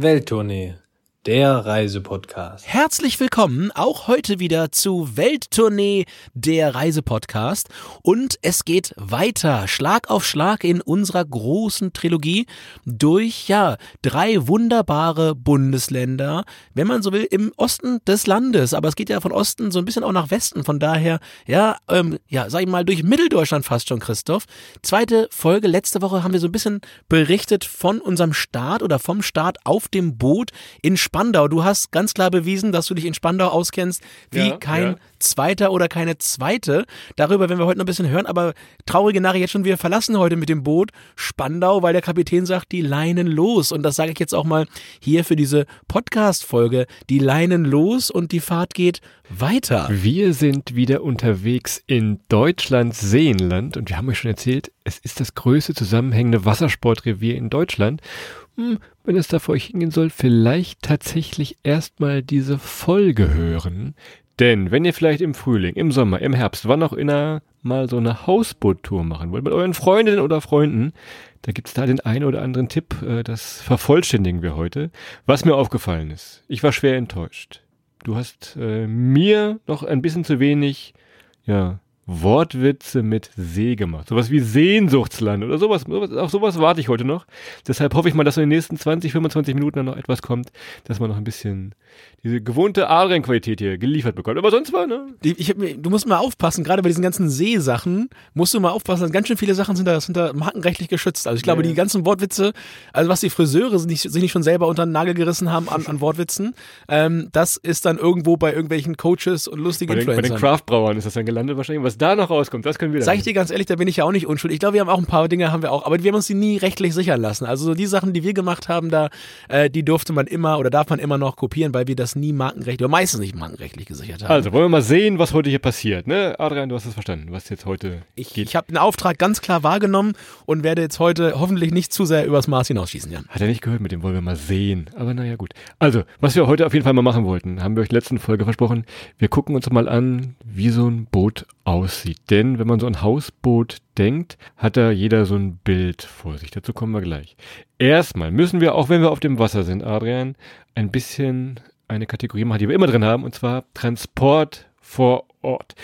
Welttournee, der Reisepodcast. Herzlich willkommen auch heute wieder zu Welttournee, der Reisepodcast. Und es geht weiter, Schlag auf Schlag in unserer großen Trilogie durch, ja, drei wunderbare Bundesländer, wenn man so will, im Osten des Landes. Aber es geht ja von Osten so ein bisschen auch nach Westen. Von daher, ja, ähm, ja, sag ich mal, durch Mitteldeutschland fast schon, Christoph. Zweite Folge, letzte Woche haben wir so ein bisschen berichtet von unserem Start oder vom Start auf dem Boot in Spandau. Du hast ganz klar bewiesen, dass du dich in Spandau auskennst wie Ja, kein ja. Zweiter oder keine Zweite. Darüber werden wir heute noch ein bisschen hören, aber traurige Nachricht jetzt schon, wir verlassen heute mit dem Boot Spandau, weil der Kapitän sagt, die Leinen los. Und das sage ich jetzt auch mal hier für diese Podcast-Folge. Die Leinen los und die Fahrt geht weiter. Wir sind wieder unterwegs in Deutschlands Seenland und wir haben euch schon erzählt, es ist das größte zusammenhängende Wassersportrevier in Deutschland. Hm, wenn es da für euch hingehen soll, vielleicht tatsächlich erstmal diese Folge hören. Denn wenn ihr vielleicht im Frühling, im Sommer, im Herbst, wann auch immer mal so eine Hausboottour machen wollt mit euren Freundinnen oder Freunden, da gibt's da den einen oder anderen Tipp, äh, das vervollständigen wir heute. Was mir aufgefallen ist, ich war schwer enttäuscht. Du hast äh, mir noch ein bisschen zu wenig, ja, Wortwitze mit See gemacht. Sowas wie Sehnsuchtsland oder sowas. sowas. Auf sowas warte ich heute noch. Deshalb hoffe ich mal, dass in den nächsten 20, 25 Minuten dann noch etwas kommt, dass man noch ein bisschen diese gewohnte Adrian-Qualität hier geliefert bekommt. Aber sonst war, ne? Ich hab, du musst mal aufpassen, gerade bei diesen ganzen Seesachen, musst du mal aufpassen, ganz schön viele Sachen sind da, sind da markenrechtlich geschützt. Also ich glaube, Ja. die ganzen Wortwitze, also was die Friseure sich nicht, sich nicht schon selber unter den Nagel gerissen haben an, an Wortwitzen, ähm, das ist dann irgendwo bei irgendwelchen Coaches und lustigen Bei den, bei den Influencern. Craftbrauern ist das dann gelandet wahrscheinlich. Was da noch rauskommt, das können wir dann. Sag ich dir ganz ehrlich, da bin ich ja auch nicht unschuldig. Ich glaube, wir haben auch ein paar Dinge, haben wir auch, aber wir haben uns die nie rechtlich sichern lassen. Also so die Sachen, die wir gemacht haben, da, äh, die durfte man immer oder darf man immer noch kopieren, weil wir das nie markenrechtlich oder meistens nicht markenrechtlich gesichert haben. Also, wollen wir mal sehen, was heute hier passiert, ne? Adrian, du hast es verstanden, was jetzt heute Ich, geht. ich habe den Auftrag ganz klar wahrgenommen und werde jetzt heute hoffentlich nicht zu sehr übers Maß hinausschießen, Jan. Hat er nicht gehört, mit dem wollen wir mal sehen. Aber naja, gut. Also, was wir heute auf jeden Fall mal machen wollten, haben wir euch in der letzten Folge versprochen. Wir gucken uns mal an, wie so ein Boot aussieht. Denn wenn man so ein Hausboot denkt, hat da jeder so ein Bild vor sich. Dazu kommen wir gleich. Erstmal müssen wir, auch wenn wir auf dem Wasser sind, Adrian, ein bisschen eine Kategorie machen, die wir immer drin haben, und zwar Transport vor Ort.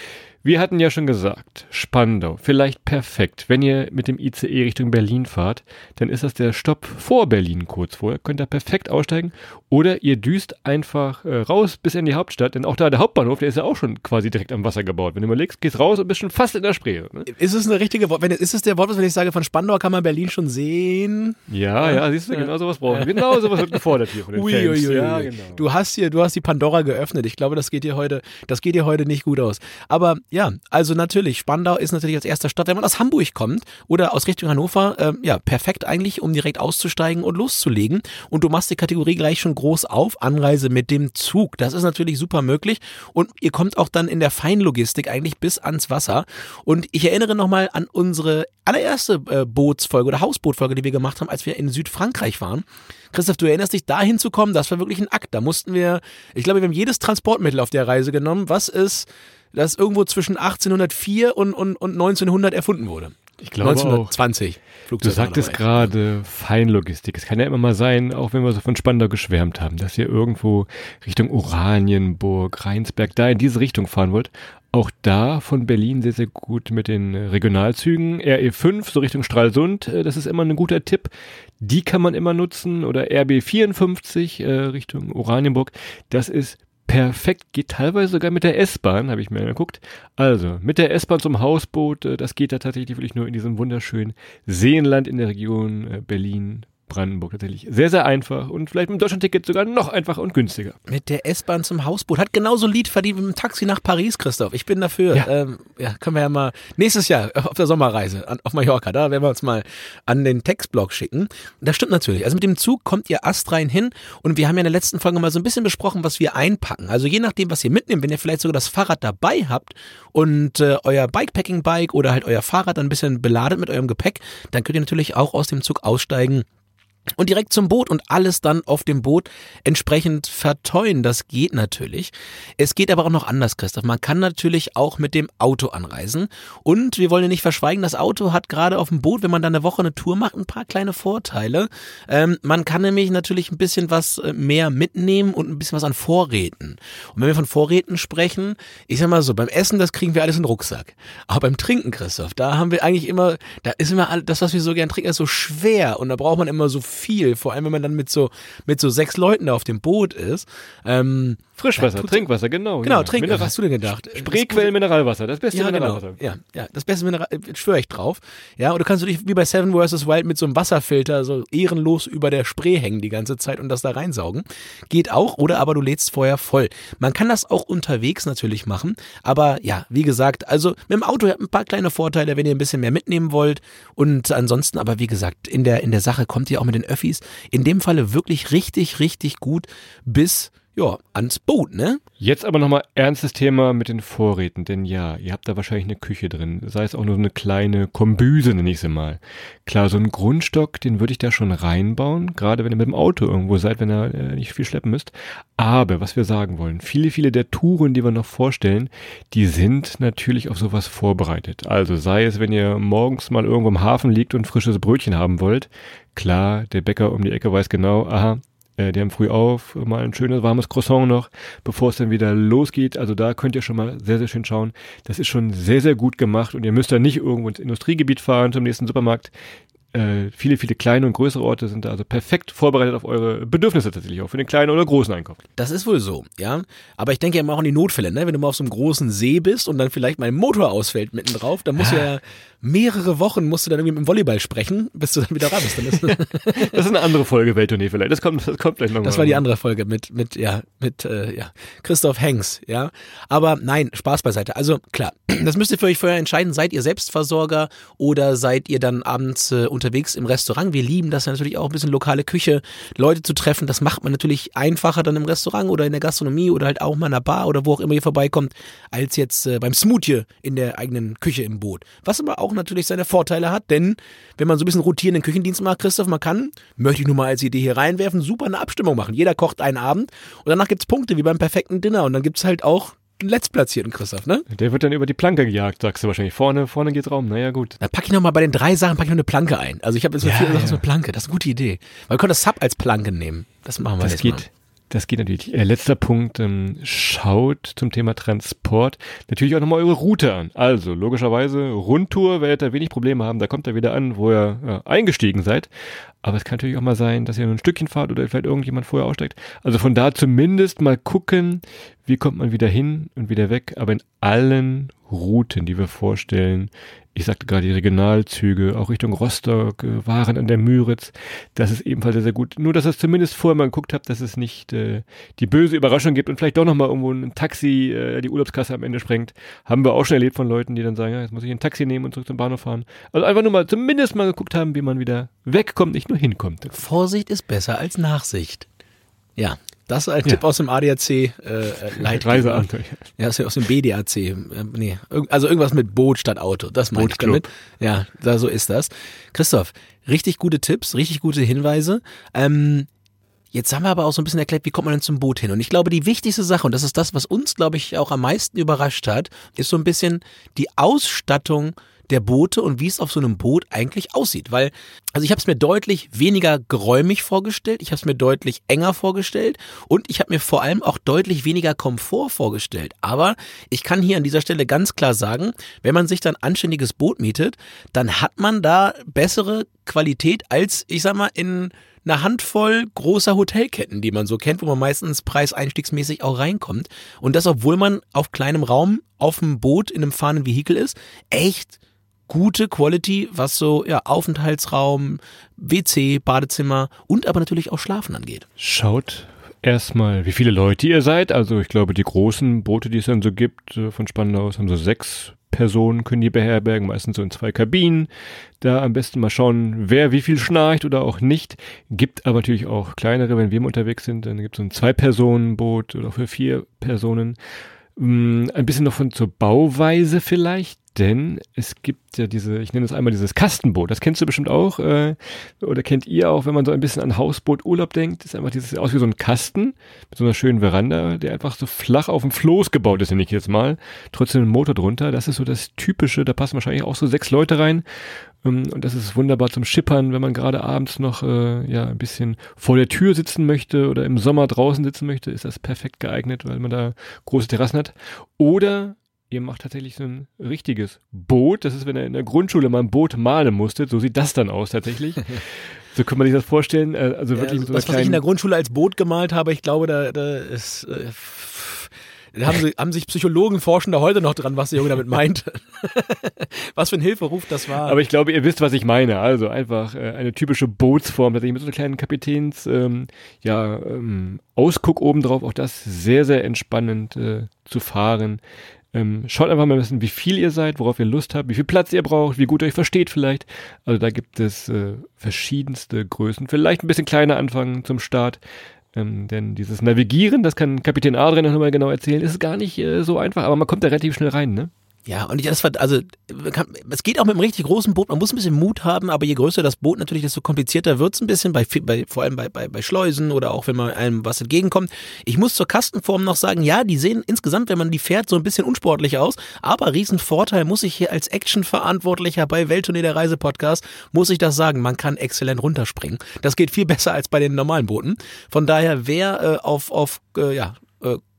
Wir hatten ja schon gesagt, Spandau, vielleicht perfekt. Wenn ihr mit dem ICE Richtung Berlin fahrt, dann ist das der Stopp vor Berlin kurz vorher. Könnt ihr perfekt aussteigen. Oder ihr düst einfach äh, raus bis in die Hauptstadt. Denn auch da der Hauptbahnhof, der ist ja auch schon quasi direkt am Wasser gebaut. Wenn du überlegst, gehst raus und bist schon fast in der Spree. Ne? Ist es eine richtige Wort? Wenn, ist es der Wort, wenn ich sage, von Spandau kann man Berlin schon sehen? Ja, ja, siehst du, genau sowas brauchen wir. Genau sowas wird gefordert hier von den Ui, Fans. ui, ui, ja, genau. Du hast hier, du hast die Pandora geöffnet. Ich glaube, das geht dir heute, das geht dir heute nicht gut aus. Aber ja, also natürlich, Spandau ist natürlich als erster Stadt, wenn man aus Hamburg kommt oder aus Richtung Hannover, ähm, ja, perfekt eigentlich, um direkt auszusteigen und loszulegen. Und du machst die Kategorie gleich schon groß auf, Anreise mit dem Zug. Das ist natürlich super möglich. Und ihr kommt auch dann in der Feinlogistik eigentlich bis ans Wasser. Und ich erinnere nochmal an unsere allererste äh, Bootsfolge oder Hausbootfolge, die wir gemacht haben, als wir in Südfrankreich waren. Christoph, du erinnerst dich, dahin zu kommen, das war wirklich ein Akt. Da mussten wir, ich glaube, wir haben jedes Transportmittel auf der Reise genommen, was ist, das irgendwo zwischen 1804 und, und, und 1900 erfunden wurde. Ich glaube auch. 1920. Du Flugzeug sagtest gerade Feinlogistik. Es kann ja immer mal sein, auch wenn wir so von Spandau geschwärmt haben, dass ihr irgendwo Richtung Oranienburg, Rheinsberg, da in diese Richtung fahren wollt. Auch da von Berlin sehr, sehr gut mit den Regionalzügen. RE5, so Richtung Stralsund, äh, das ist immer ein guter Tipp. Die kann man immer nutzen. Oder RB54 äh, Richtung Oranienburg. Das ist perfekt, geht teilweise sogar mit der S-Bahn, habe ich mir angeguckt. Also, mit der S-Bahn zum Hausboot, äh, das geht da tatsächlich wirklich nur in diesem wunderschönen Seenland in der Region äh, Berlin, Brandenburg tatsächlich. Sehr, sehr einfach und vielleicht mit dem Deutschlandticket sogar noch einfacher und günstiger. Mit der S-Bahn zum Hausboot. Hat genauso Lied verdient wie mit dem Taxi nach Paris, Christoph. Ich bin dafür. Ja. Ähm, ja, können wir ja mal nächstes Jahr auf der Sommerreise an, auf Mallorca, da werden wir uns mal an den Textblog schicken. Das stimmt natürlich. Also mit dem Zug kommt ihr astrein hin und wir haben ja in der letzten Folge mal so ein bisschen besprochen, was wir einpacken. Also je nachdem, was ihr mitnehmt, wenn ihr vielleicht sogar das Fahrrad dabei habt und äh, euer Bikepacking-Bike oder halt euer Fahrrad ein bisschen beladet mit eurem Gepäck, dann könnt ihr natürlich auch aus dem Zug aussteigen und direkt zum Boot und alles dann auf dem Boot entsprechend verteuen. Das geht natürlich. Es geht aber auch noch anders, Christoph. Man kann natürlich auch mit dem Auto anreisen. Und wir wollen ja nicht verschweigen, das Auto hat gerade auf dem Boot, wenn man dann eine Woche eine Tour macht, ein paar kleine Vorteile. Ähm, man kann nämlich natürlich ein bisschen was äh, mehr mitnehmen und ein bisschen was an Vorräten. Und wenn wir von Vorräten sprechen, ich sag mal so, beim Essen, das kriegen wir alles in den Rucksack. Aber beim Trinken, Christoph, da haben wir eigentlich immer, da ist immer das, was wir so gern trinken, ist so schwer. Und da braucht man immer so viel, vor allem wenn man dann mit so, mit so sechs Leuten da auf dem Boot ist. Ähm, Frischwasser, Trinkwasser, genau. Genau, ja. Trinkwasser. Mineral Was hast du denn gedacht? Spreequellen, Mineralwasser, das beste ja, genau. Mineralwasser. Ja, ja, das beste Mineral, schwöre ich drauf. Ja, und du kannst dich wie bei Seven vs. Wild mit so einem Wasserfilter so ehrenlos über der Spree hängen die ganze Zeit und das da reinsaugen. Geht auch, oder aber du lädst vorher voll. Man kann das auch unterwegs natürlich machen, aber ja, wie gesagt, also mit dem Auto hat ein paar kleine Vorteile, wenn ihr ein bisschen mehr mitnehmen wollt und ansonsten aber wie gesagt, in der, in der Sache kommt ihr auch mit den Öffis in dem Falle wirklich richtig, richtig gut bis ja, ans Boot, ne? Jetzt aber nochmal ernstes Thema mit den Vorräten, denn ja, ihr habt da wahrscheinlich eine Küche drin, sei es auch nur so eine kleine Kombüse, nenne ich sie mal. Klar, so einen Grundstock, den würde ich da schon reinbauen, gerade wenn ihr mit dem Auto irgendwo seid, wenn ihr äh, nicht viel schleppen müsst. Aber, was wir sagen wollen, viele, viele der Touren, die wir noch vorstellen, die sind natürlich auf sowas vorbereitet. Also sei es, wenn ihr morgens mal irgendwo im Hafen liegt und frisches Brötchen haben wollt, klar, der Bäcker um die Ecke weiß genau, aha, äh, die haben früh auf, mal ein schönes warmes Croissant noch, bevor es dann wieder losgeht. Also da könnt ihr schon mal sehr, sehr schön schauen. Das ist schon sehr, sehr gut gemacht und ihr müsst da nicht irgendwo ins Industriegebiet fahren zum nächsten Supermarkt. Äh, viele, viele kleine und größere Orte sind da also perfekt vorbereitet auf eure Bedürfnisse tatsächlich, auch für den kleinen oder großen Einkauf. Das ist wohl so, ja. Aber ich denke ja immer auch an die Notfälle, ne? Wenn du mal auf so einem großen See bist und dann vielleicht mein Motor ausfällt mitten drauf, dann muss ja mehrere Wochen musst du dann irgendwie mit dem Volleyball sprechen, bis du dann wieder ran bist. Ist das ist eine andere Folge Welttournee vielleicht. Das kommt, das kommt gleich nochmal. Das war die andere Folge mit, mit, ja, mit, äh, ja, Christoph Hengs, ja. Aber nein, Spaß beiseite. Also klar, das müsst ihr für euch vorher entscheiden. Seid ihr Selbstversorger oder seid ihr dann abends äh, unterwegs im Restaurant? Wir lieben das natürlich auch ein bisschen lokale Küche, Leute zu treffen. Das macht man natürlich einfacher dann im Restaurant oder in der Gastronomie oder halt auch mal in einer Bar oder wo auch immer ihr vorbeikommt, als jetzt äh, beim Smoothie in der eigenen Küche im Boot. Was aber auch natürlich seine Vorteile hat, denn wenn man so ein bisschen rotierenden Küchendienst macht, Christoph, man kann, möchte ich nur mal als Idee hier reinwerfen, super eine Abstimmung machen. Jeder kocht einen Abend und danach gibt's Punkte wie beim perfekten Dinner und dann gibt's halt auch letztplatzierten Christoph, ne? Der wird dann über die Planke gejagt, sagst du wahrscheinlich. Vorne, vorne geht's Raum. Naja, gut. Dann packe ich nochmal bei den drei Sachen, packe ich noch eine Planke ein. Also ich habe jetzt so Ja, Sachen ja. eine Planke. Das ist eine gute Idee. Weil wir können das Sub als Planke nehmen. Das machen wir Das jetzt geht. mal. Das geht natürlich. Äh, letzter Punkt, ähm, schaut zum Thema Transport natürlich auch nochmal eure Route an. Also logischerweise Rundtour werdet ihr wenig Probleme haben, da kommt ihr wieder an, wo ihr ja, eingestiegen seid. Aber es kann natürlich auch mal sein, dass ihr nur ein Stückchen fahrt oder vielleicht irgendjemand vorher aussteigt. Also von da zumindest mal gucken, wie kommt man wieder hin und wieder weg. Aber in allen Routen, die wir vorstellen, ich sagte gerade die Regionalzüge, auch Richtung Rostock, äh, Waren an der Müritz, das ist ebenfalls sehr, sehr gut. Nur, dass ihr es zumindest vorher mal geguckt habt, dass es nicht äh, die böse Überraschung gibt und vielleicht doch nochmal irgendwo ein Taxi äh, die Urlaubskasse am Ende sprengt. Haben wir auch schon erlebt von Leuten, die dann sagen, ja, jetzt muss ich ein Taxi nehmen und zurück zum Bahnhof fahren. Also einfach nur mal zumindest mal geguckt haben, wie man wieder wegkommt, nicht nur hinkommt. Vorsicht ist besser als Nachsicht. Ja, das ist ein Ja. Tipp aus dem ADAC äh, äh, Leitgeber. Ja, ist ja aus dem BDAC. Äh, nee, also irgendwas mit Boot statt Auto. Das meine ich damit. Ja, da so ist das. Christoph, richtig gute Tipps, richtig gute Hinweise. Ähm, Jetzt haben wir aber auch so ein bisschen erklärt, wie kommt man denn zum Boot hin? Und ich glaube, die wichtigste Sache, und das ist das, was uns, glaube ich, auch am meisten überrascht hat, ist so ein bisschen die Ausstattung der Boote und wie es auf so einem Boot eigentlich aussieht. Weil, also ich habe es mir deutlich weniger geräumig vorgestellt, ich habe es mir deutlich enger vorgestellt und ich habe mir vor allem auch deutlich weniger Komfort vorgestellt. Aber ich kann hier an dieser Stelle ganz klar sagen, wenn man sich dann anständiges Boot mietet, dann hat man da bessere Qualität als, ich sag mal, in einer Handvoll großer Hotelketten, die man so kennt, wo man meistens preiseinstiegsmäßig auch reinkommt. Und das, obwohl man auf kleinem Raum auf dem Boot in einem fahrenden Vehikel ist, echt gute Quality, was so ja, Aufenthaltsraum, WC, Badezimmer und aber natürlich auch Schlafen angeht. Schaut erstmal, wie viele Leute ihr seid. Also ich glaube, die großen Boote, die es dann so gibt, äh, von Spandau aus, haben so sechs Personen, können die beherbergen, meistens so in zwei Kabinen. Da am besten mal schauen, wer wie viel schnarcht oder auch nicht. Gibt aber natürlich auch kleinere, wenn wir unterwegs sind, dann gibt es so ein Zwei-Personen-Boot oder für vier Personen. Mm, Ein bisschen noch von zur Bauweise vielleicht. Denn es gibt ja diese, ich nenne es einmal dieses Kastenboot, das kennst du bestimmt auch, äh, oder kennt ihr auch, wenn man so ein bisschen an Hausboot Urlaub denkt, ist einfach dieses aus wie so ein Kasten mit so einer schönen Veranda, der einfach so flach auf dem Floß gebaut ist, nenne ich jetzt mal, trotzdem ein Motor drunter, das ist so das Typische, da passen wahrscheinlich auch so sechs Leute rein. Ähm, und das ist wunderbar zum Schippern, wenn man gerade abends noch äh, ja ein bisschen vor der Tür sitzen möchte oder im Sommer draußen sitzen möchte, ist das perfekt geeignet, weil man da große Terrassen hat. Oder ihr macht tatsächlich so ein richtiges Boot. Das ist, wenn er in der Grundschule mal ein Boot malen musste. So sieht das dann aus tatsächlich. so kann man sich das vorstellen. Äh, also wirklich ja, mit so einer was, was ich in der Grundschule als Boot gemalt habe, ich glaube, da, da ist... Äh, da haben, sie, haben sich Psychologen forschen da heute noch dran, was der Junge damit meint. was für ein Hilferuf das war. Aber ich glaube, ihr wisst, was ich meine. Also einfach äh, eine typische Bootsform, tatsächlich mit so einem kleinen Kapitäns, ähm, ja, ähm, Ausguck obendrauf. Auch das sehr, sehr entspannend äh, zu fahren. Ähm, schaut einfach mal ein bisschen, wie viel ihr seid, worauf ihr Lust habt, wie viel Platz ihr braucht, wie gut ihr euch versteht vielleicht. Also da gibt es äh, verschiedenste Größen. Vielleicht ein bisschen kleiner anfangen zum Start. Ähm, denn dieses Navigieren, das kann Kapitän Adrian noch mal genau erzählen, ist gar nicht äh, so einfach, aber man kommt da relativ schnell rein, ne? Ja, und ich, das war, also, es geht auch mit einem richtig großen Boot. Man muss ein bisschen Mut haben, aber je größer das Boot natürlich, desto komplizierter wird's ein bisschen, bei, bei, vor allem bei, bei, bei Schleusen oder auch wenn man einem was entgegenkommt. Ich muss zur Kastenform noch sagen, ja, die sehen insgesamt, wenn man die fährt, so ein bisschen unsportlich aus, aber Riesenvorteil muss ich hier als Action-Verantwortlicher bei Welttournee der Reise-Podcast, muss ich das sagen, man kann exzellent runterspringen. Das geht viel besser als bei den normalen Booten. Von daher, wer äh, auf, auf äh, ja,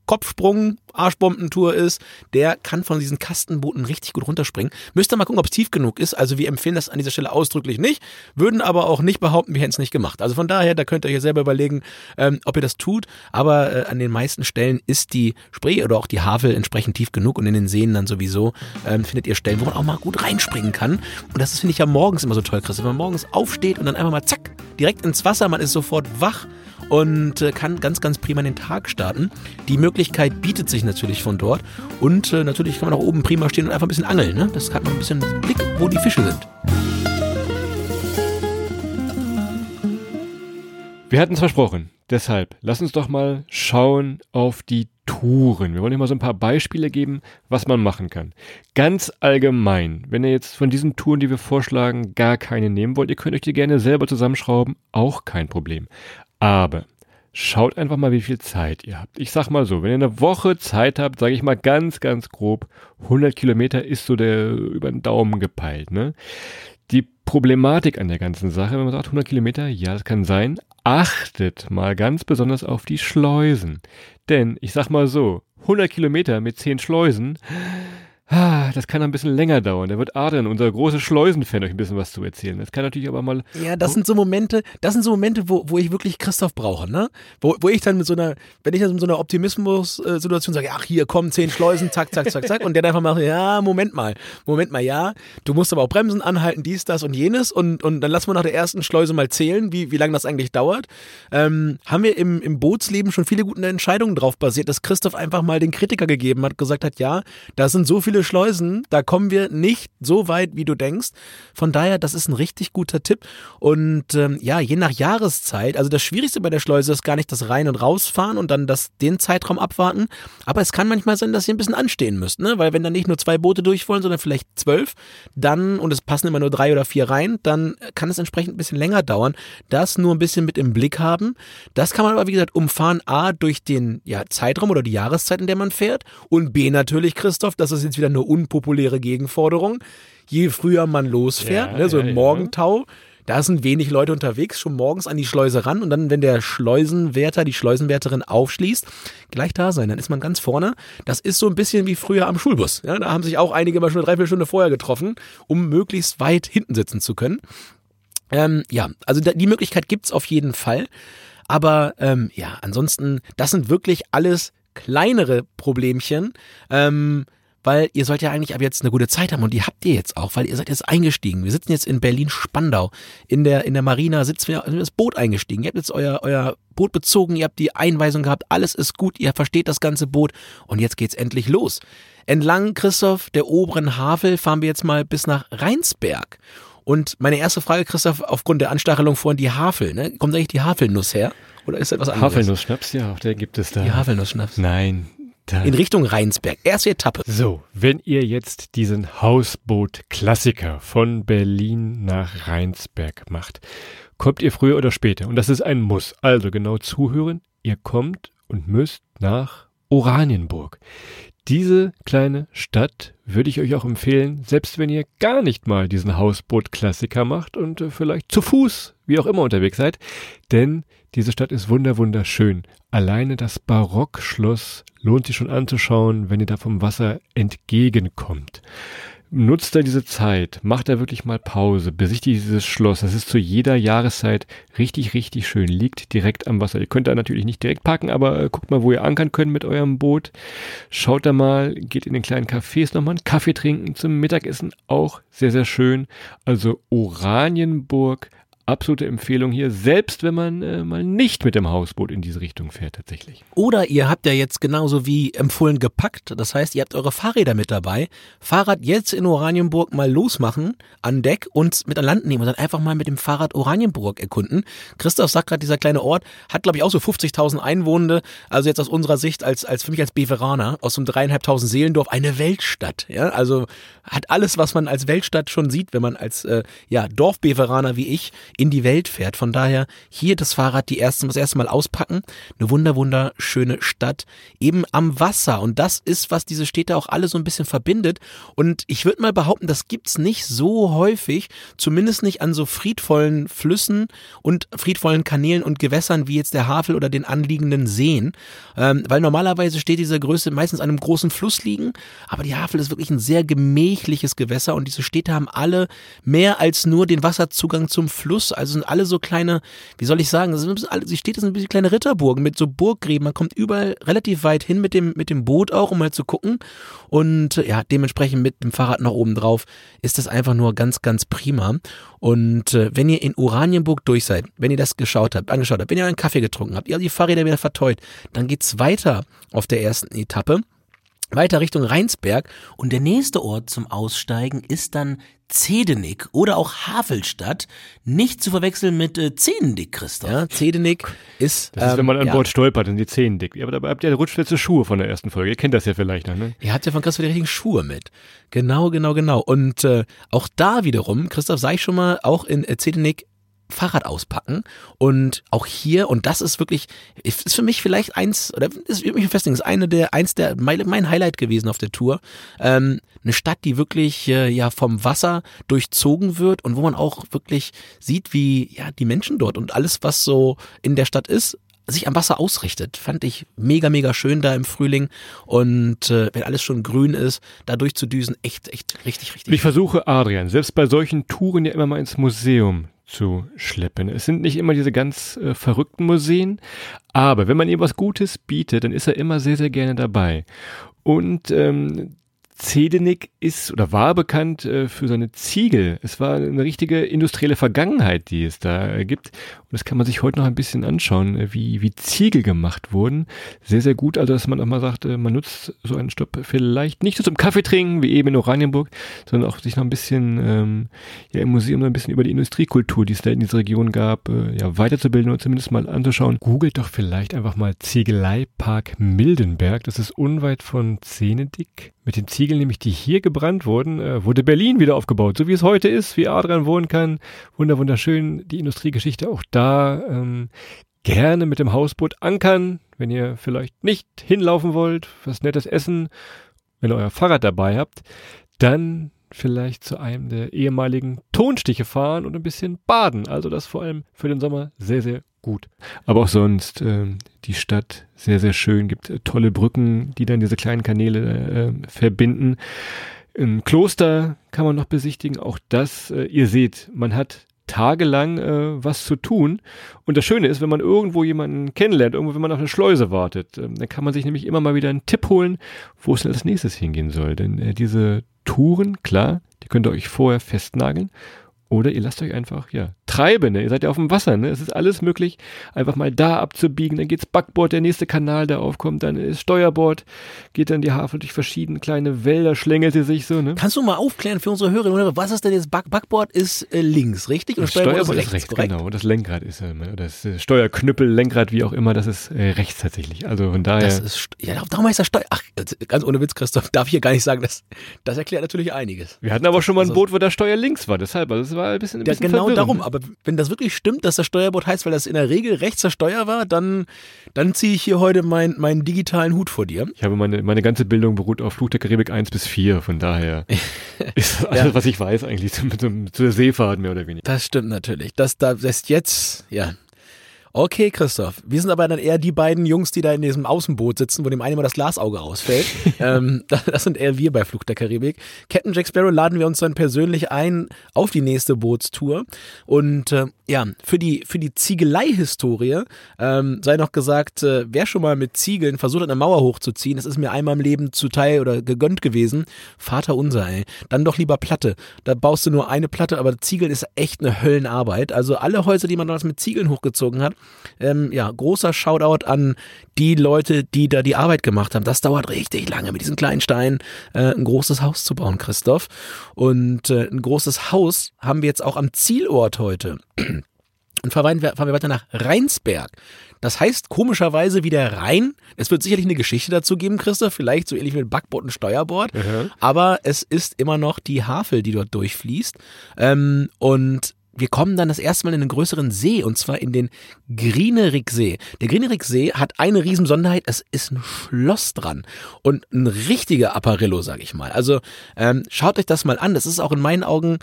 Kopfsprung, Arschbombentour ist, der kann von diesen Kastenbooten richtig gut runterspringen. Müsst ihr mal gucken, ob es tief genug ist. Also wir empfehlen das an dieser Stelle ausdrücklich nicht, würden aber auch nicht behaupten, wir hätten es nicht gemacht. Also von daher, da könnt ihr euch selber überlegen, ähm, ob ihr das tut. Aber äh, an den meisten Stellen ist die Spree oder auch die Havel entsprechend tief genug und in den Seen dann sowieso ähm, findet ihr Stellen, wo man auch mal gut reinspringen kann. Und das finde ich ja morgens immer so toll, Chris. Wenn man morgens aufsteht und dann einfach mal zack, direkt ins Wasser, man ist sofort wach und äh, kann ganz, ganz prima den Tag starten. Die Möglichkeit bietet sich natürlich von dort und äh, natürlich kann man auch oben prima stehen und einfach ein bisschen angeln. Ne? Das hat man ein bisschen Blick, wo die Fische sind. Wir hatten es versprochen. Deshalb, lass uns doch mal schauen auf die Touren. Wir wollen euch mal so ein paar Beispiele geben, was man machen kann. Ganz allgemein, wenn ihr jetzt von diesen Touren, die wir vorschlagen, gar keine nehmen wollt, ihr könnt euch die gerne selber zusammenschrauben, auch kein Problem. Aber schaut einfach mal, wie viel Zeit ihr habt. Ich sag mal so, wenn ihr eine Woche Zeit habt, sage ich mal ganz, ganz grob, 100 Kilometer ist so der über den Daumen gepeilt. Ne? Die Problematik an der ganzen Sache, wenn man sagt 100 Kilometer, ja, das kann sein, achtet mal ganz besonders auf die Schleusen. Denn ich sag mal so, 100 Kilometer mit 10 Schleusen, das kann ein bisschen länger dauern. Da wird Adrian, unser großer Schleusenfan, euch ein bisschen was zu erzählen. Das kann natürlich aber mal. Ja, das sind so Momente, das sind so Momente, wo, wo ich wirklich Christoph brauche, ne? Wo, wo ich dann mit so einer, wenn ich dann mit so einer Optimismus-Situation sage, ach, hier kommen zehn Schleusen, zack, zack, zack, zack, und der dann einfach macht, ja, Moment mal, Moment mal, ja, du musst aber auch bremsen, anhalten, dies, das und jenes, und, und dann lassen wir nach der ersten Schleuse mal zählen, wie, wie lange das eigentlich dauert. Ähm, haben wir im, im Bootsleben schon viele gute Entscheidungen drauf basiert, dass Christoph einfach mal den Kritiker gegeben hat, gesagt hat, ja, da sind so viele viele Schleusen, da kommen wir nicht so weit, wie du denkst. Von daher, das ist ein richtig guter Tipp. Und ähm, ja, je nach Jahreszeit, also das Schwierigste bei der Schleuse ist gar nicht das Rein- und Rausfahren und dann das, den Zeitraum abwarten. Aber es kann manchmal sein, dass ihr ein bisschen anstehen müsst, ne? Weil wenn dann nicht nur zwei Boote durch wollen, sondern vielleicht zwölf, dann, und es passen immer nur drei oder vier rein, dann kann es entsprechend ein bisschen länger dauern. Das nur ein bisschen mit im Blick haben. Das kann man aber, wie gesagt, umfahren A durch den ja, Zeitraum oder die Jahreszeit, in der man fährt. Und B natürlich, Christoph, das ist jetzt wieder wieder eine unpopuläre Gegenforderung. Je früher man losfährt, ja, ne, so ja, im Morgentau, da sind wenig Leute unterwegs, schon morgens an die Schleuse ran und dann, wenn der Schleusenwärter, die Schleusenwärterin aufschließt, gleich da sein, dann ist man ganz vorne. Das ist so ein bisschen wie früher am Schulbus. Ja, da haben sich auch einige mal schon eine Dreiviertelstunde vorher getroffen, um möglichst weit hinten sitzen zu können. Ähm, ja, also die Möglichkeit gibt's auf jeden Fall. Aber ähm, ja, ansonsten, das sind wirklich alles kleinere Problemchen. Ähm, weil ihr sollt ja eigentlich ab jetzt eine gute Zeit haben und die habt ihr jetzt auch, weil ihr seid jetzt eingestiegen. Wir sitzen jetzt in Berlin-Spandau. In der, in der Marina sitzen wir in das Boot eingestiegen. Ihr habt jetzt euer, euer Boot bezogen, ihr habt die Einweisung gehabt, alles ist gut, ihr versteht das ganze Boot und jetzt geht's endlich los. Entlang, Christoph, der oberen Havel fahren wir jetzt mal bis nach Rheinsberg. Und meine erste Frage, Christoph, aufgrund der Anstachelung vorhin, die Havel, ne? Kommt eigentlich die Havelnuss her? Oder ist das was anderes? Havelnuss-Schnaps, ja, auch der gibt es da. Die Havelnuss-Schnaps. Nein. In Richtung Rheinsberg. Erste Etappe. So, wenn ihr jetzt diesen Hausboot-Klassiker von Berlin nach Rheinsberg macht, kommt ihr früher oder später. Und das ist ein Muss. Also genau zuhören. Ihr kommt und müsst nach Oranienburg. Diese kleine Stadt würde ich euch auch empfehlen, selbst wenn ihr gar nicht mal diesen Hausboot-Klassiker macht und äh, vielleicht zu Fuß, wie auch immer unterwegs seid, denn diese Stadt ist wunder wunderschön. Alleine das Barockschloss lohnt sich schon anzuschauen, wenn ihr da vom Wasser entgegenkommt. Nutzt da diese Zeit, macht da wirklich mal Pause, besichtigt dieses Schloss. Das ist zu jeder Jahreszeit richtig, richtig schön. Liegt direkt am Wasser. Ihr könnt da natürlich nicht direkt parken, aber äh, guckt mal, wo ihr ankern könnt mit eurem Boot. Schaut da mal, geht in den kleinen Cafés nochmal einen Kaffee trinken zum Mittagessen. Auch sehr, sehr schön. Also Oranienburg absolute Empfehlung hier, selbst wenn man äh, mal nicht mit dem Hausboot in diese Richtung fährt tatsächlich. Oder ihr habt ja jetzt genauso wie empfohlen gepackt. Das heißt, ihr habt eure Fahrräder mit dabei. Fahrrad jetzt in Oranienburg mal losmachen, an Deck und mit an Land nehmen und dann einfach mal mit dem Fahrrad Oranienburg erkunden. Christoph sagt gerade, dieser kleine Ort hat, glaube ich, auch so 50.000 Einwohner. Also jetzt aus unserer Sicht, als, als für mich als Beveraner, aus so einem dreieinhalbtausend Seelendorf, eine Weltstadt. Ja, also hat alles, was man als Weltstadt schon sieht, wenn man als äh, ja, Dorfbeveraner wie ich in die Welt fährt. Von daher hier das Fahrrad die ersten, das erste Mal auspacken. Eine wunder, wunderschöne Stadt eben am Wasser. Und das ist, was diese Städte auch alle so ein bisschen verbindet. Und ich würde mal behaupten, das gibt's nicht so häufig, zumindest nicht an so friedvollen Flüssen und friedvollen Kanälen und Gewässern wie jetzt der Havel oder den anliegenden Seen. Ähm, weil normalerweise steht diese Größe meistens an einem großen Fluss liegen. Aber die Havel ist wirklich ein sehr gemächliches Gewässer und diese Städte haben alle mehr als nur den Wasserzugang zum Fluss also sind alle so kleine, wie soll ich sagen, sie steht sind ein bisschen kleine Ritterburgen mit so Burggräben. Man kommt überall relativ weit hin mit dem, mit dem Boot auch, um mal zu gucken. Und ja, dementsprechend mit dem Fahrrad noch oben drauf ist das einfach nur ganz, ganz prima. Und äh, wenn ihr in Oranienburg durch seid, wenn ihr das geschaut habt, angeschaut habt, wenn ihr einen Kaffee getrunken habt, ihr die Fahrräder wieder verteut, dann geht's weiter auf der ersten Etappe weiter Richtung Rheinsberg und der nächste Ort zum Aussteigen ist dann Zedenik oder auch Havelstadt, nicht zu verwechseln mit äh, Zehnendick, Christoph. Ja, Zedenik ist. Das ist, wenn man an ähm, Bord stolpert und die Zehnendick. Aber dabei habt ihr rutschfeste Schuhe von der ersten Folge. Ihr kennt das ja vielleicht noch, ne? Ihr habt ja von Christoph die richtigen Schuhe mit. Genau, genau, genau. Und äh, auch da wiederum, Christoph, sag ich schon mal, auch in äh, Zedenik Fahrrad auspacken und auch hier und das ist wirklich ist für mich vielleicht eins oder ist mich festlegen ist eine der eins der mein, mein Highlight gewesen auf der Tour ähm, eine Stadt die wirklich äh, ja vom Wasser durchzogen wird und wo man auch wirklich sieht wie ja die Menschen dort und alles was so in der Stadt ist sich am Wasser ausrichtet. Fand ich mega, mega schön da im Frühling. Und äh, wenn alles schon grün ist, da durchzudüsen, echt, echt richtig, richtig. Ich versuche, Adrian, selbst bei solchen Touren ja immer mal ins Museum zu schleppen. Es sind nicht immer diese ganz äh, verrückten Museen, aber wenn man ihm was Gutes bietet, dann ist er immer sehr, sehr gerne dabei. Und ähm, Zedenik ist oder war bekannt äh, für seine Ziegel. Es war eine richtige industrielle Vergangenheit, die es da äh, gibt. Und das kann man sich heute noch ein bisschen anschauen, äh, wie, wie Ziegel gemacht wurden. Sehr, sehr gut. Also, dass man auch mal sagt, äh, man nutzt so einen Stopp vielleicht nicht nur zum Kaffee trinken, wie eben in Oranienburg, sondern auch sich noch ein bisschen ähm, ja, im Museum ein bisschen über die Industriekultur, die es da in dieser Region gab, äh, ja, weiterzubilden oder zumindest mal anzuschauen. Googelt doch vielleicht einfach mal Ziegeleipark Mildenberg. Das ist unweit von Zenedik. Mit den Ziegeln, nämlich die hier gebrannt wurden, äh, wurde Berlin wieder aufgebaut, so wie es heute ist, wie Adrian wohnen kann. Wunder, wunderschön, die Industriegeschichte auch da. Ähm, gerne mit dem Hausboot ankern, wenn ihr vielleicht nicht hinlaufen wollt, was nettes essen, wenn ihr euer Fahrrad dabei habt, dann vielleicht zu einem der ehemaligen Tonstiche fahren und ein bisschen baden. Also das vor allem für den Sommer sehr, sehr gut. Aber auch sonst äh, die Stadt sehr, sehr schön, gibt äh, tolle Brücken, die dann diese kleinen Kanäle äh, verbinden. Ein Kloster kann man noch besichtigen, auch das, äh, ihr seht, man hat tagelang äh, was zu tun. Und das Schöne ist, wenn man irgendwo jemanden kennenlernt, irgendwo, wenn man auf eine Schleuse wartet, äh, dann kann man sich nämlich immer mal wieder einen Tipp holen, wo es denn als nächstes hingehen soll. Denn äh, diese Touren, klar, die könnt ihr euch vorher festnageln. Oder ihr lasst euch einfach, ja, Treibe, ne? Ihr seid ja auf dem Wasser, ne? Es ist alles möglich, einfach mal da abzubiegen, dann geht's Backbord, der nächste Kanal, der aufkommt, dann ist Steuerbord, geht dann die Havel durch verschiedene kleine Wälder, schlängelt sie sich so, ne? Kannst du mal aufklären für unsere Hörerinnen und Hörer, was ist denn jetzt Back Backboard ist äh, links, richtig? Und das Steuerbord, Steuerbord ist rechts, korrekt? genau. Und das Lenkrad ist, äh, das äh, Steuerknüppel, Lenkrad, wie auch immer, das ist äh, rechts tatsächlich. Also von daher. Das ist, ja, darum heißt das Steuer. Ach, ganz ohne Witz, Christoph, darf ich hier gar nicht sagen, das, das erklärt natürlich einiges. Wir hatten aber schon mal ein also, Boot, wo der Steuer links war, deshalb, also es war ein bisschen, ein bisschen Genau darum, aber wenn das wirklich stimmt, dass das Steuerbord heißt, weil das in der Regel rechts das Steuer war, dann, dann ziehe ich hier heute mein, meinen digitalen Hut vor dir. Ich habe meine, meine ganze Bildung beruht auf Fluch der Karibik 1 bis 4, von daher ist alles, ja. was ich weiß, eigentlich zum, zum, zur Seefahrt mehr oder weniger. Das stimmt natürlich. Das, das ist jetzt, ja, Okay, Christoph. Wir sind aber dann eher die beiden Jungs, die da in diesem Außenboot sitzen, wo dem einen immer das Glasauge rausfällt. ähm, das sind eher wir bei Fluch der Karibik. Captain Jack Sparrow laden wir uns dann persönlich ein auf die nächste Bootstour. Und äh, ja, für die, für die Ziegelei-Historie ähm, sei noch gesagt, äh, wer schon mal mit Ziegeln versucht hat, eine Mauer hochzuziehen, das ist mir einmal im Leben zuteil oder gegönnt gewesen. Vater unser, ey. Dann doch lieber Platte. Da baust du nur eine Platte, aber Ziegeln ist echt eine Höllenarbeit. Also alle Häuser, die man damals mit Ziegeln hochgezogen hat, ähm, ja, großer Shoutout an die Leute, die da die Arbeit gemacht haben. Das dauert richtig lange, mit diesen kleinen Steinen äh, ein großes Haus zu bauen, Christoph. Und äh, ein großes Haus haben wir jetzt auch am Zielort heute. Und fahren wir, fahren wir weiter nach Rheinsberg. Das heißt komischerweise wie der Rhein. Es wird sicherlich eine Geschichte dazu geben, Christoph, vielleicht so ähnlich wie mit Backbord und Steuerbord. Mhm. Aber es ist immer noch die Havel, die dort durchfließt. Ähm, und wir kommen dann das erste Mal in einen größeren See und zwar in den Grieneriksee. Der Grieneriksee hat eine Riesensonderheit, es ist ein Schloss dran und ein richtiger Apparillo, sag ich mal. Also ähm, schaut euch das mal an, das ist auch in meinen Augen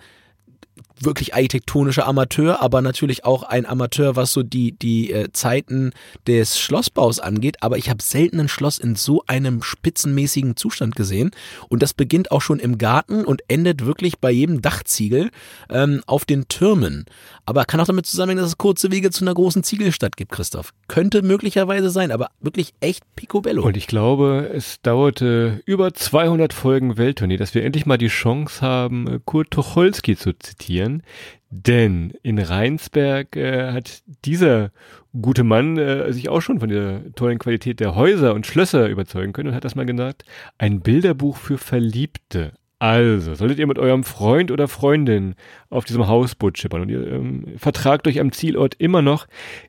wirklich architektonischer Amateur, aber natürlich auch ein Amateur, was so die, die äh, Zeiten des Schlossbaus angeht. Aber ich habe selten ein Schloss in so einem spitzenmäßigen Zustand gesehen. Und das beginnt auch schon im Garten und endet wirklich bei jedem Dachziegel ähm, auf den Türmen. Aber kann auch damit zusammenhängen, dass es kurze Wege zu einer großen Ziegelstadt gibt, Christoph. Könnte möglicherweise sein, aber wirklich echt picobello. Und ich glaube, es dauerte über 200 Folgen Welttournee, dass wir endlich mal die Chance haben, Kurt Tucholsky zu zitieren. Denn in Rheinsberg äh, hat dieser gute Mann äh, sich auch schon von der tollen Qualität der Häuser und Schlösser überzeugen können und hat das mal genannt, ein Bilderbuch für Verliebte. Also, solltet ihr mit eurem Freund oder Freundin auf diesem Hausboot schippern und ihr ähm, vertragt euch am Zielort immer noch,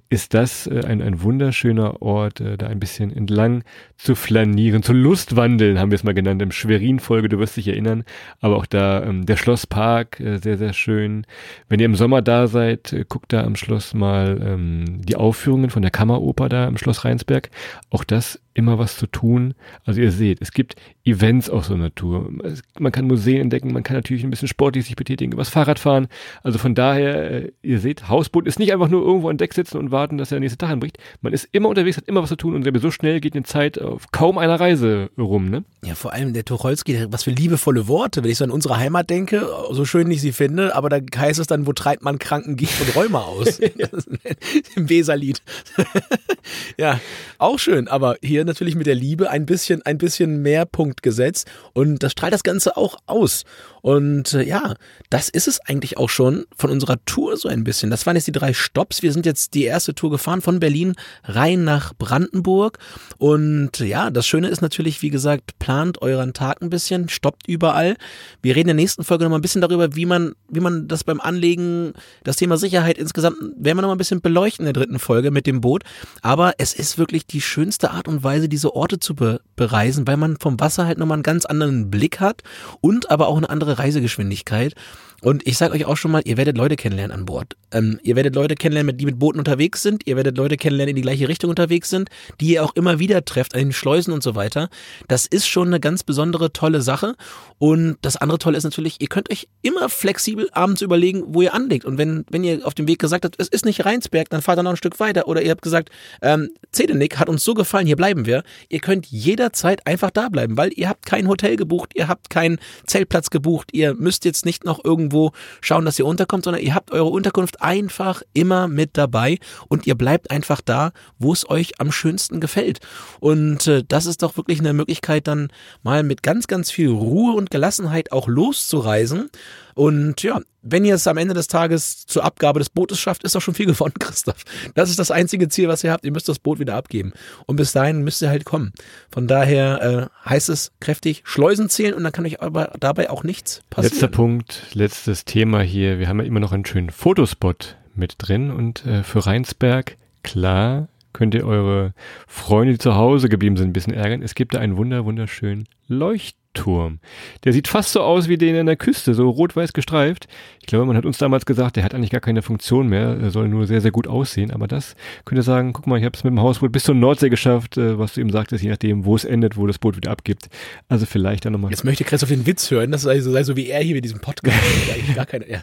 ist das äh, ein, ein wunderschöner Ort, äh, da ein bisschen entlang zu flanieren, zu Lustwandeln, haben wir es mal genannt, im Schwerin-Folge, du wirst dich erinnern. Aber auch da ähm, der Schlosspark, äh, sehr, sehr schön. Wenn ihr im Sommer da seid, äh, guckt da am Schloss mal ähm, die Aufführungen von der Kammeroper da im Schloss Rheinsberg. Auch das immer was zu tun. Also ihr seht, es gibt Events aus so Natur. Man kann Museen entdecken, man kann natürlich ein bisschen sportlich sich betätigen, was Fahrrad fahren. Also von daher, äh, ihr seht, Hausboot ist nicht einfach nur irgendwo an Deck sitzen und warten, dass der nächste Tag anbricht. Man ist immer unterwegs, hat immer was zu tun und so schnell geht die Zeit auf kaum einer Reise rum, ne? Ja, vor allem der Tucholsky, was für liebevolle Worte, wenn ich so an unsere Heimat denke, so schön ich sie finde, aber da heißt es dann, wo treibt man kranken Gicht und Rheuma aus? Im Weserlied. ja, auch schön, aber hier natürlich mit der Liebe ein bisschen, ein bisschen mehr Punkt gesetzt und das strahlt das Ganze auch aus. Und äh, ja, das ist es eigentlich auch schon von unserer Tour so ein bisschen. Das waren jetzt die drei Stops. Wir sind jetzt die erste Tour gefahren von Berlin rein nach Brandenburg. Und ja, das Schöne ist natürlich, wie gesagt, plant euren Tag ein bisschen, stoppt überall. Wir reden in der nächsten Folge nochmal ein bisschen darüber, wie man, wie man das beim Anlegen, das Thema Sicherheit insgesamt, werden wir nochmal ein bisschen beleuchten in der dritten Folge mit dem Boot. Aber es ist wirklich die schönste Art und Weise, diese Orte zu be bereisen, weil man vom Wasser halt nochmal einen ganz anderen Blick hat und aber auch eine andere Reisegeschwindigkeit. Und ich sage euch auch schon mal, ihr werdet Leute kennenlernen an Bord. Ähm, ihr werdet Leute kennenlernen, die mit Booten unterwegs sind. Ihr werdet Leute kennenlernen, die in die gleiche Richtung unterwegs sind, die ihr auch immer wieder trefft an den Schleusen und so weiter. Das ist schon eine ganz besondere, tolle Sache. Und das andere Tolle ist natürlich, ihr könnt euch immer flexibel abends überlegen, wo ihr anlegt. Und wenn, wenn ihr auf dem Weg gesagt habt, es ist nicht Rheinsberg, dann fahrt ihr noch ein Stück weiter. Oder ihr habt gesagt, ähm, Zedenick hat uns so gefallen, hier bleiben wir. Ihr könnt jederzeit einfach da bleiben, weil ihr habt kein Hotel gebucht, ihr habt keinen Zeltplatz gebucht, ihr müsst jetzt nicht noch irgendwo schauen, dass ihr unterkommt, sondern ihr habt eure Unterkunft einfach immer mit dabei und ihr bleibt einfach da, wo es euch am schönsten gefällt. Und äh, das ist doch wirklich eine Möglichkeit, dann mal mit ganz, ganz viel Ruhe und Gelassenheit auch loszureisen. Und ja, wenn ihr es am Ende des Tages zur Abgabe des Bootes schafft, ist doch schon viel gewonnen, Christoph. Das ist das einzige Ziel, was ihr habt. Ihr müsst das Boot wieder abgeben. Und bis dahin müsst ihr halt kommen. Von daher äh, heißt es kräftig Schleusen zählen und dann kann euch aber dabei auch nichts passieren. Letzter Punkt, letztes Thema hier. Wir haben ja immer noch einen schönen Fotospot mit drin und äh, für Rheinsberg, klar, könnt ihr eure Freunde, die zu Hause geblieben sind, ein bisschen ärgern. Es gibt da einen wunder, wunderschönen Leuchtturm. Turm. Der sieht fast so aus wie den in der Küste, so rot-weiß gestreift. Ich glaube, man hat uns damals gesagt, der hat eigentlich gar keine Funktion mehr, er soll nur sehr, sehr gut aussehen. Aber das könnt ihr sagen, guck mal, ich habe es mit dem Hausboot bis zur Nordsee geschafft, äh, was du eben sagtest, je nachdem, wo es endet, wo das Boot wieder abgibt. Also vielleicht dann nochmal. Jetzt möchte Christoph den Witz hören, das sei so, sei so wie er hier mit diesem Podcast. gar keine, ja.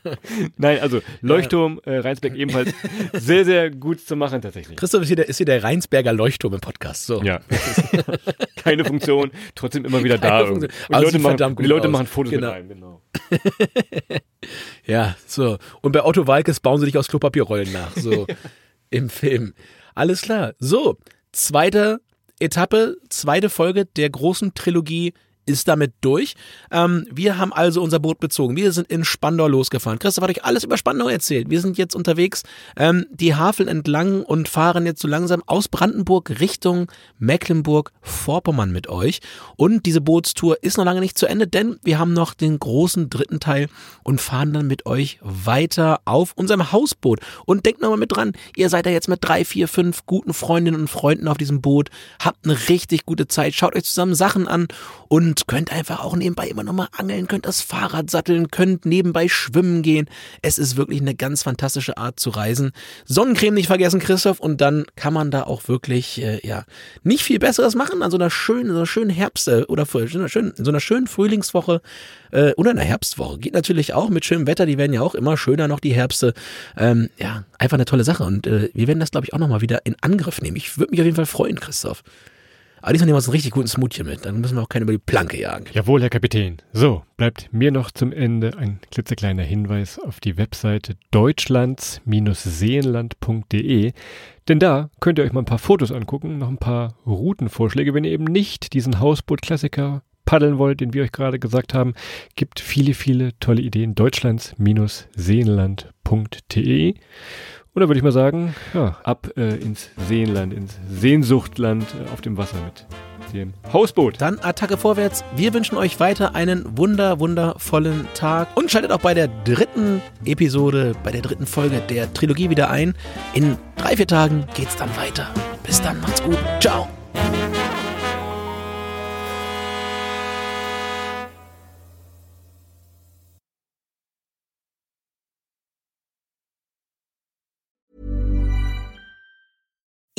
Nein, also Leuchtturm, äh, Rheinsberg ebenfalls sehr, sehr gut zu machen tatsächlich. Christoph ist hier der, ist hier der Rheinsberger Leuchtturm im Podcast. So. Ja. keine Funktion, trotzdem immer wieder da da. Und die Also Leute, machen, die Leute machen Fotos Genau. mit einem, genau. Ja, so. Und bei Otto Walkes bauen sie dich aus Klopapierrollen nach, so im Film. Alles klar. So, zweite Etappe, zweite Folge der großen Trilogie ist damit durch. Ähm, wir haben also unser Boot bezogen. Wir sind in Spandau losgefahren. Christoph hat euch alles über Spandau erzählt. Wir sind jetzt unterwegs ähm, die Havel entlang und fahren jetzt so langsam aus Brandenburg Richtung Mecklenburg-Vorpommern mit euch. Und diese Bootstour ist noch lange nicht zu Ende, denn wir haben noch den großen dritten Teil und fahren dann mit euch weiter auf unserem Hausboot. Und denkt nochmal mit dran, ihr seid ja jetzt mit drei, vier, fünf guten Freundinnen und Freunden auf diesem Boot, habt eine richtig gute Zeit, schaut euch zusammen Sachen an und könnt einfach auch nebenbei immer nochmal angeln, könnt das Fahrrad satteln, könnt nebenbei schwimmen gehen. Es ist wirklich eine ganz fantastische Art zu reisen. Sonnencreme nicht vergessen, Christoph, und dann kann man da auch wirklich, äh, ja, nicht viel Besseres machen an so einer schönen, so einer schönen Herbst- äh, oder so einer schönen, so einer schönen Frühlingswoche äh, oder einer Herbstwoche. Geht natürlich auch mit schönem Wetter, die werden ja auch immer schöner noch, die Herbste. Ähm, ja, einfach eine tolle Sache. Und äh, wir werden das, glaube ich, auch nochmal wieder in Angriff nehmen. Ich würde mich auf jeden Fall freuen, Christoph. Aber diesmal nehmen wir uns einen richtig guten Smoothie mit. Dann müssen wir auch keinen über die Planke jagen. Jawohl, Herr Kapitän. So, bleibt mir noch zum Ende ein klitzekleiner Hinweis auf die Webseite deutschlands-seenland.de. Denn da könnt ihr euch mal ein paar Fotos angucken, noch ein paar Routenvorschläge, wenn ihr eben nicht diesen Hausboot-Klassiker paddeln wollt, den wir euch gerade gesagt haben, gibt viele, viele tolle Ideen. deutschlands-seenland.de. Und da würde ich mal sagen, ja, ab äh, ins Seenland, ins Sehnsuchtland äh, auf dem Wasser mit dem Hausboot. Dann Attacke vorwärts. Wir wünschen euch weiter einen wunder, wundervollen Tag und schaltet auch bei der dritten Episode, bei der dritten Folge der Trilogie wieder ein. In drei, vier Tagen geht's dann weiter. Bis dann, macht's gut. Ciao.